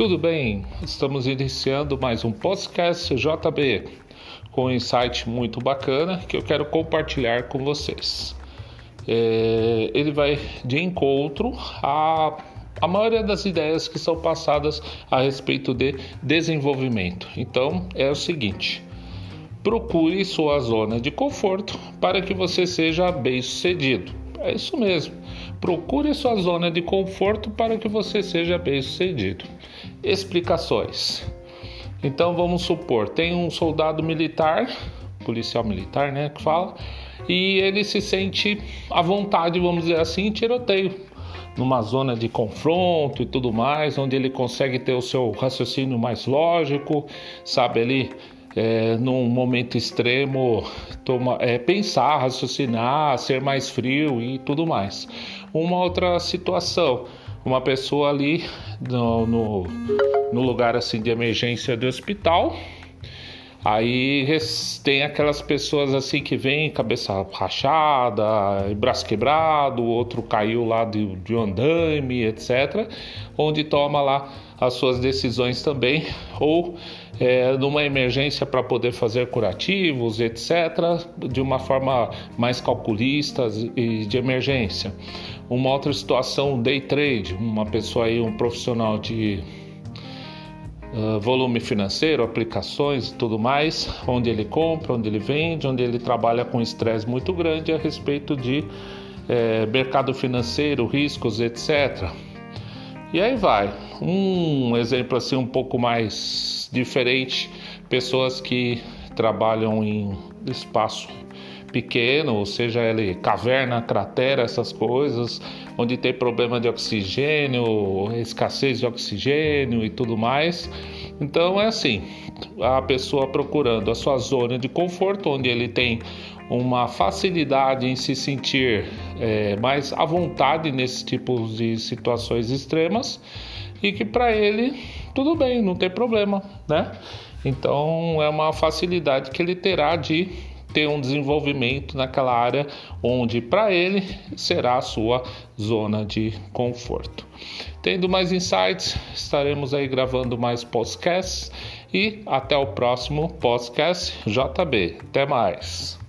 Tudo bem? Estamos iniciando mais um podcast JB com um insight muito bacana que eu quero compartilhar com vocês. É, ele vai de encontro a a maioria das ideias que são passadas a respeito de desenvolvimento. Então é o seguinte: procure sua zona de conforto para que você seja bem sucedido. É isso mesmo. Procure sua zona de conforto para que você seja bem sucedido. Explicações. Então vamos supor, tem um soldado militar, policial militar, né, que fala, e ele se sente à vontade, vamos dizer assim, tiroteio numa zona de confronto e tudo mais, onde ele consegue ter o seu raciocínio mais lógico, sabe ali é, num momento extremo, toma, é, pensar, raciocinar, ser mais frio e tudo mais. Uma outra situação, uma pessoa ali no, no, no lugar assim de emergência do hospital, Aí tem aquelas pessoas assim que vem cabeça rachada, braço quebrado, outro caiu lá de, de um andaime, etc. Onde toma lá as suas decisões também, ou é, numa emergência para poder fazer curativos, etc., de uma forma mais calculista e de emergência. Uma outra situação, day trade, uma pessoa aí, um profissional de Uh, volume financeiro, aplicações e tudo mais, onde ele compra, onde ele vende, onde ele trabalha com estresse muito grande a respeito de é, mercado financeiro, riscos, etc. E aí vai. Um exemplo assim um pouco mais diferente, pessoas que trabalham em espaço pequeno, ou seja ele caverna, cratera, essas coisas, onde tem problema de oxigênio, escassez de oxigênio e tudo mais. Então é assim, a pessoa procurando a sua zona de conforto, onde ele tem uma facilidade em se sentir é, mais à vontade nesse tipo de situações extremas e que para ele tudo bem, não tem problema, né? Então é uma facilidade que ele terá de ter um desenvolvimento naquela área onde para ele será a sua zona de conforto. Tendo mais insights, estaremos aí gravando mais podcasts e até o próximo podcast JB. Até mais.